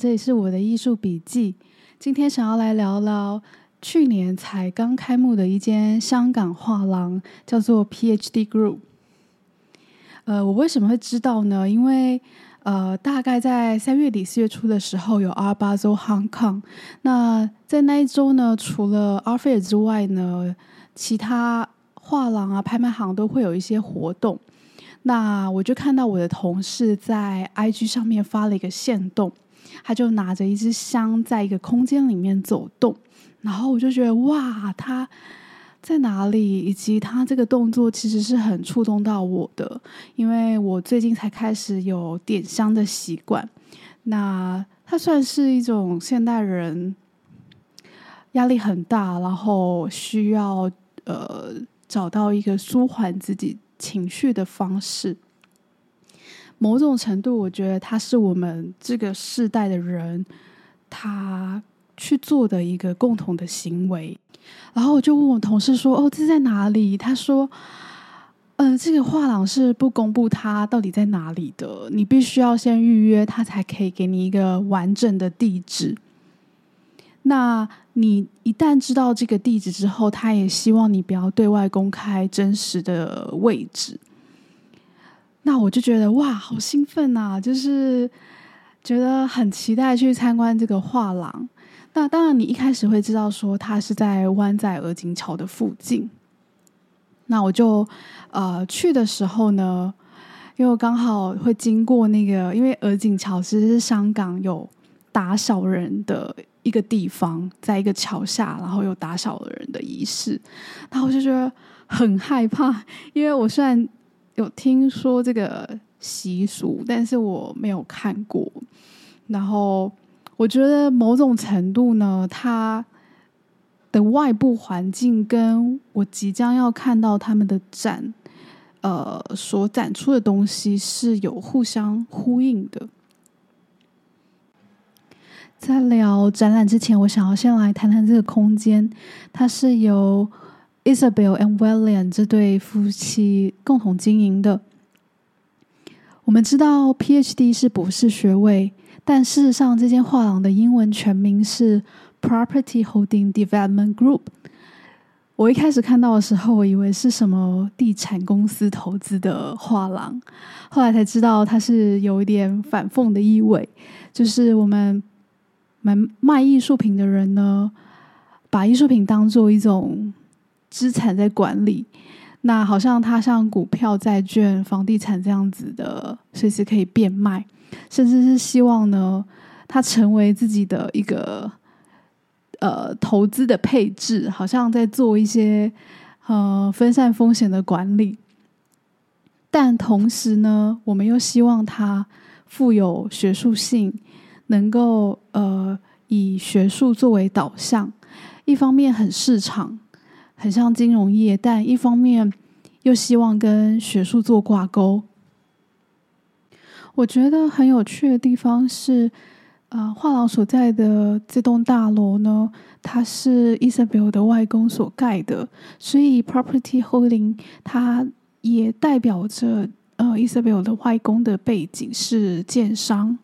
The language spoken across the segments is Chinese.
这里是我的艺术笔记。今天想要来聊聊去年才刚开幕的一间香港画廊，叫做 PhD Group。呃，我为什么会知道呢？因为呃，大概在三月底四月初的时候，有 Art Basel Hong Kong。那在那一周呢，除了 Art Fair 之外呢，其他画廊啊、拍卖行都会有一些活动。那我就看到我的同事在 IG 上面发了一个线动，他就拿着一支香在一个空间里面走动，然后我就觉得哇，他在哪里？以及他这个动作其实是很触动到我的，因为我最近才开始有点香的习惯。那它算是一种现代人压力很大，然后需要呃找到一个舒缓自己。情绪的方式，某种程度，我觉得他是我们这个世代的人，他去做的一个共同的行为。然后我就问我同事说：“哦，这在哪里？”他说：“嗯，这个画廊是不公布它到底在哪里的，你必须要先预约，他才可以给你一个完整的地址。那你一旦知道这个地址之后，他也希望你不要对外公开真实的位置。那我就觉得哇，好兴奋呐！就是觉得很期待去参观这个画廊。那当然，你一开始会知道说它是在湾仔鹅颈桥的附近。那我就呃去的时候呢，因为我刚好会经过那个，因为鹅颈桥其实是香港有打扫人的。一个地方，在一个桥下，然后有打扫的人的仪式，然后我就觉得很害怕，因为我虽然有听说这个习俗，但是我没有看过。然后我觉得某种程度呢，它的外部环境跟我即将要看到他们的展，呃，所展出的东西是有互相呼应的。在聊展览之前，我想要先来谈谈这个空间。它是由 Isabel and William 这对夫妻共同经营的。我们知道 PhD 是博士学位，但事实上，这间画廊的英文全名是 Property Holding Development Group。我一开始看到的时候，我以为是什么地产公司投资的画廊，后来才知道它是有一点反讽的意味，就是我们。买卖艺术品的人呢，把艺术品当做一种资产在管理，那好像它像股票、债券、房地产这样子的，随时可以变卖，甚至是希望呢，它成为自己的一个呃投资的配置，好像在做一些呃分散风险的管理。但同时呢，我们又希望它富有学术性。能够呃以学术作为导向，一方面很市场，很像金融业，但一方面又希望跟学术做挂钩。我觉得很有趣的地方是，呃，画廊所在的这栋大楼呢，它是 Isabel 的外公所盖的，所以 Property Holding 它也代表着呃 Isabel 的外公的背景是建商。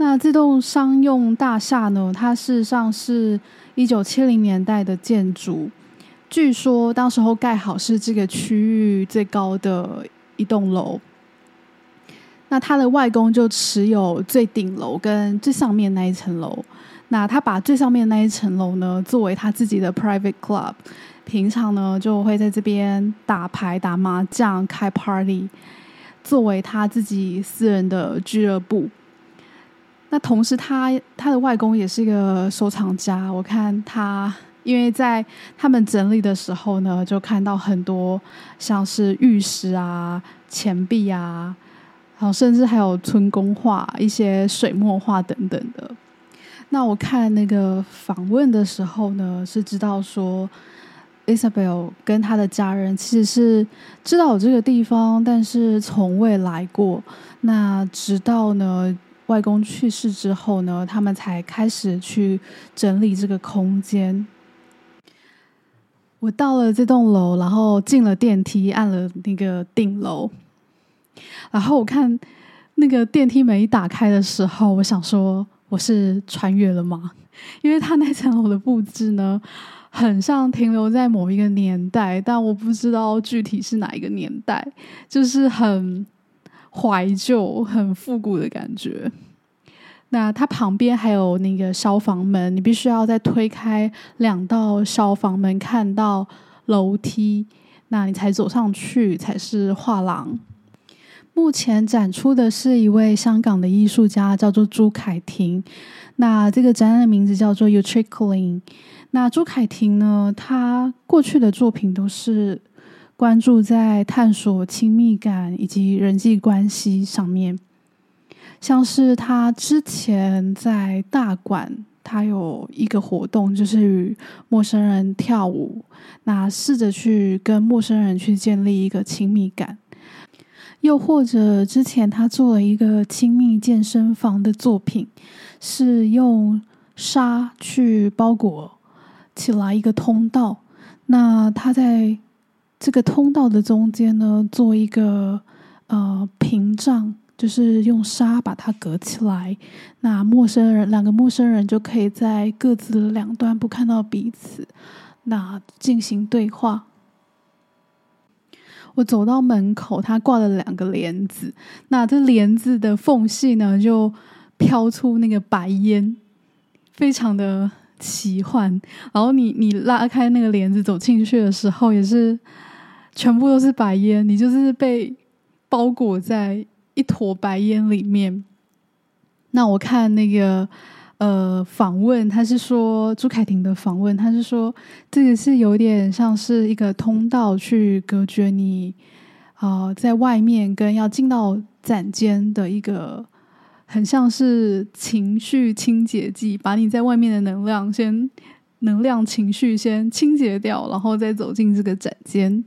那这栋商用大厦呢？它事实上是一九七零年代的建筑，据说当时候盖好是这个区域最高的一栋楼。那他的外公就持有最顶楼跟最上面那一层楼。那他把最上面那一层楼呢，作为他自己的 private club，平常呢就会在这边打牌、打麻将、开 party，作为他自己私人的俱乐部。那同时，他他的外公也是一个收藏家。我看他，因为在他们整理的时候呢，就看到很多像是玉石啊、钱币啊，然后甚至还有春宫画、一些水墨画等等的。那我看那个访问的时候呢，是知道说，Isabel 跟他的家人其实是知道有这个地方，但是从未来过。那直到呢。外公去世之后呢，他们才开始去整理这个空间。我到了这栋楼，然后进了电梯，按了那个顶楼，然后我看那个电梯门一打开的时候，我想说我是穿越了吗？因为他那层楼的布置呢，很像停留在某一个年代，但我不知道具体是哪一个年代，就是很怀旧、很复古的感觉。那它旁边还有那个消防门，你必须要再推开两道消防门，看到楼梯，那你才走上去才是画廊。目前展出的是一位香港的艺术家，叫做朱凯婷。那这个展览的名字叫做 u t r i c k l i n g 那朱凯婷呢，她过去的作品都是关注在探索亲密感以及人际关系上面。像是他之前在大馆，他有一个活动，就是与陌生人跳舞，那试着去跟陌生人去建立一个亲密感。又或者之前他做了一个亲密健身房的作品，是用纱去包裹起来一个通道。那他在这个通道的中间呢，做一个呃屏障，就是用纱把它隔起来。那陌生人两个陌生人就可以在各自的两端不看到彼此，那进行对话。我走到门口，它挂了两个帘子。那这帘子的缝隙呢，就飘出那个白烟，非常的奇幻。然后你你拉开那个帘子走进去的时候，也是全部都是白烟，你就是被包裹在一坨白烟里面。那我看那个。呃，访问他是说朱凯婷的访问，他是说这个是有点像是一个通道去隔绝你啊，在外面跟要进到展间的一个很像是情绪清洁剂，把你在外面的能量先能量情绪先清洁掉，然后再走进这个展间。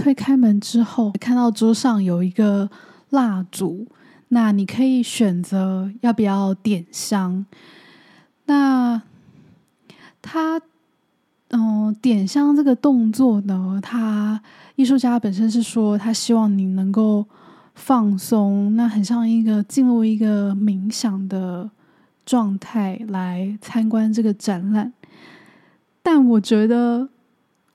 推开门之后，看到桌上有一个蜡烛。那你可以选择要不要点香。那他嗯，点香这个动作呢，他艺术家本身是说，他希望你能够放松，那很像一个进入一个冥想的状态来参观这个展览。但我觉得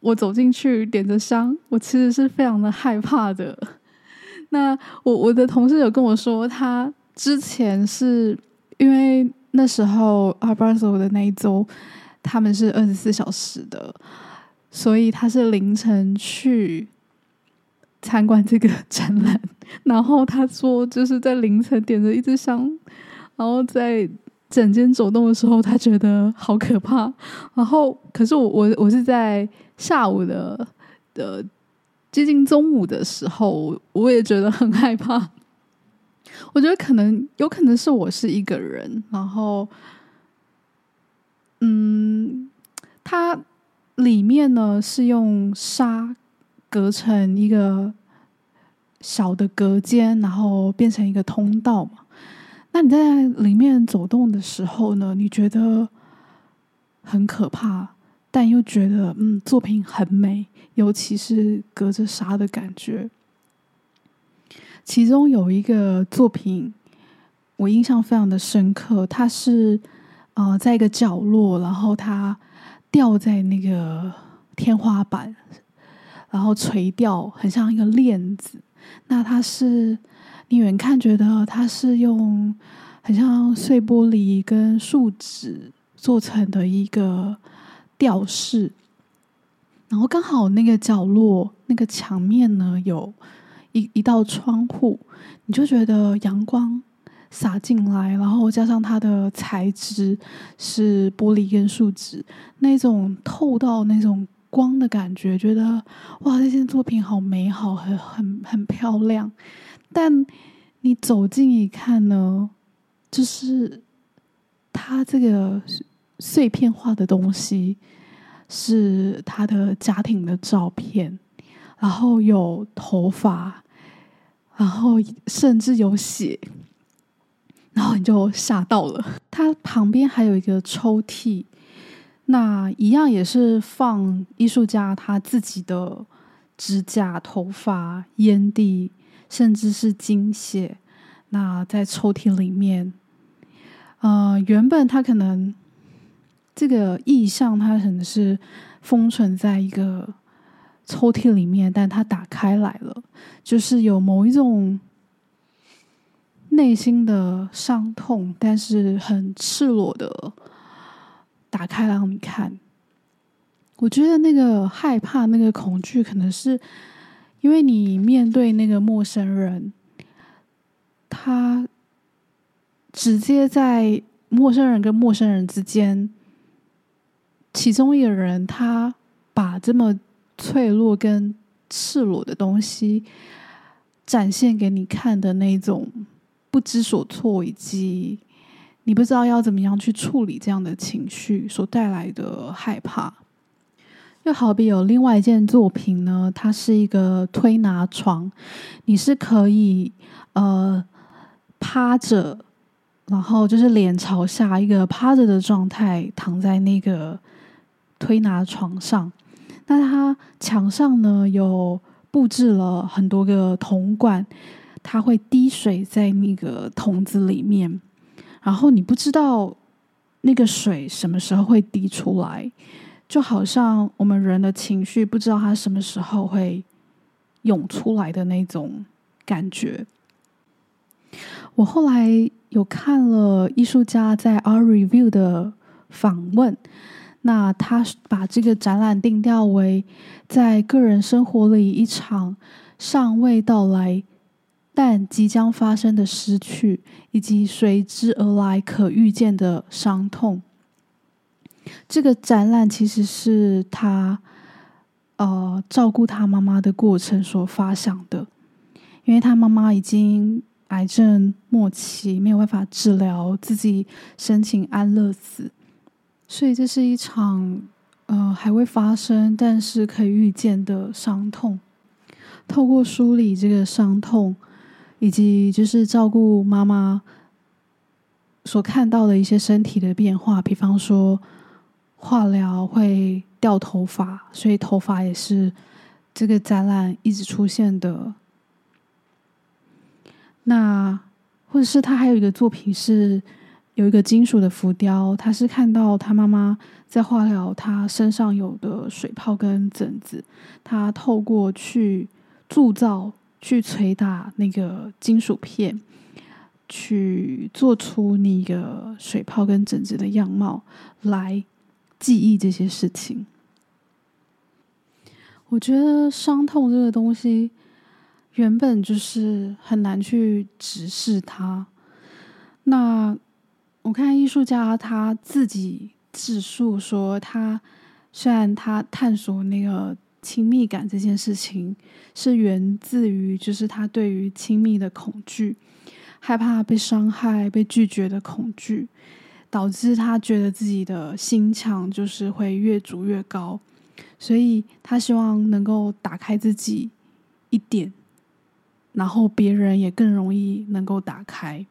我走进去点着香，我其实是非常的害怕的。那我我的同事有跟我说，他之前是因为那时候阿巴索的那一周，他们是二十四小时的，所以他是凌晨去参观这个 展览。然后他说，就是在凌晨点着一支香，然后在整间走动的时候，他觉得好可怕。然后，可是我我我是在下午的的。接近中午的时候，我也觉得很害怕。我觉得可能有可能是我是一个人，然后，嗯，它里面呢是用纱隔成一个小的隔间，然后变成一个通道嘛。那你在里面走动的时候呢，你觉得很可怕。但又觉得，嗯，作品很美，尤其是隔着纱的感觉。其中有一个作品，我印象非常的深刻。它是，呃，在一个角落，然后它吊在那个天花板，然后垂吊，很像一个链子。那它是，你远看觉得它是用很像碎玻璃跟树脂做成的一个。吊饰，然后刚好那个角落那个墙面呢，有一一道窗户，你就觉得阳光洒进来，然后加上它的材质是玻璃跟树脂，那种透到那种光的感觉，觉得哇，这件作品好美好，很很很漂亮。但你走近一看呢，就是它这个。碎片化的东西是他的家庭的照片，然后有头发，然后甚至有血，然后你就吓到了。他旁边还有一个抽屉，那一样也是放艺术家他自己的指甲、头发、烟蒂、甚至是精血。那在抽屉里面，呃，原本它可能这个意象，它可能是封存在一个抽屉里面，但它打开来了，就是有某一种内心的伤痛，但是很赤裸的打开让你看。我觉得那个害怕、那个恐惧，可能是因为你面对那个陌生人。他直接在陌生人跟陌生人之间，其中一个人他把这么脆弱跟赤裸的东西展现给你看的那种不知所措，以及你不知道要怎么样去处理这样的情绪所带来的害怕。又好比有另外一件作品呢，它是一个推拿床，你是可以呃。趴着，然后就是脸朝下，一个趴着的状态，躺在那个推拿床上。那它墙上呢有布置了很多个铜管，它会滴水在那个桶子里面，然后你不知道那个水什么时候会滴出来，就好像我们人的情绪不知道它什么时候会涌出来的那种感觉。我后来有看了艺术家在 Art Review 的访问，那他把这个展览定调为在个人生活里一场尚未到来但即将发生的失去，以及随之而来可预见的伤痛。这个展览其实是他呃照顾他妈妈的过程所发想的，因为他妈妈已经。癌症末期没有办法治疗，自己申请安乐死，所以这是一场呃还未发生但是可以预见的伤痛。透过梳理这个伤痛，以及就是照顾妈妈所看到的一些身体的变化，比方说化疗会掉头发，所以头发也是这个展览一直出现的。那，或者是他还有一个作品是有一个金属的浮雕，他是看到他妈妈在化疗，他身上有的水泡跟疹子，他透过去铸造、去捶打那个金属片，去做出那个水泡跟疹子的样貌，来记忆这些事情。我觉得伤痛这个东西。原本就是很难去直视它。那我看艺术家他自己自述说，他虽然他探索那个亲密感这件事情，是源自于就是他对于亲密的恐惧，害怕被伤害、被拒绝的恐惧，导致他觉得自己的心墙就是会越筑越高，所以他希望能够打开自己一点。然后别人也更容易能够打开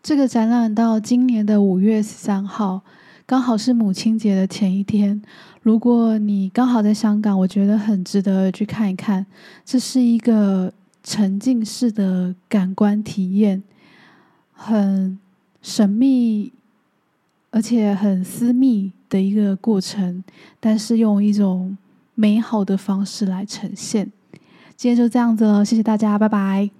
这个展览。到今年的五月十三号，刚好是母亲节的前一天。如果你刚好在香港，我觉得很值得去看一看。这是一个沉浸式的感官体验，很神秘而且很私密的一个过程，但是用一种美好的方式来呈现。今天就这样子了，谢谢大家，拜拜。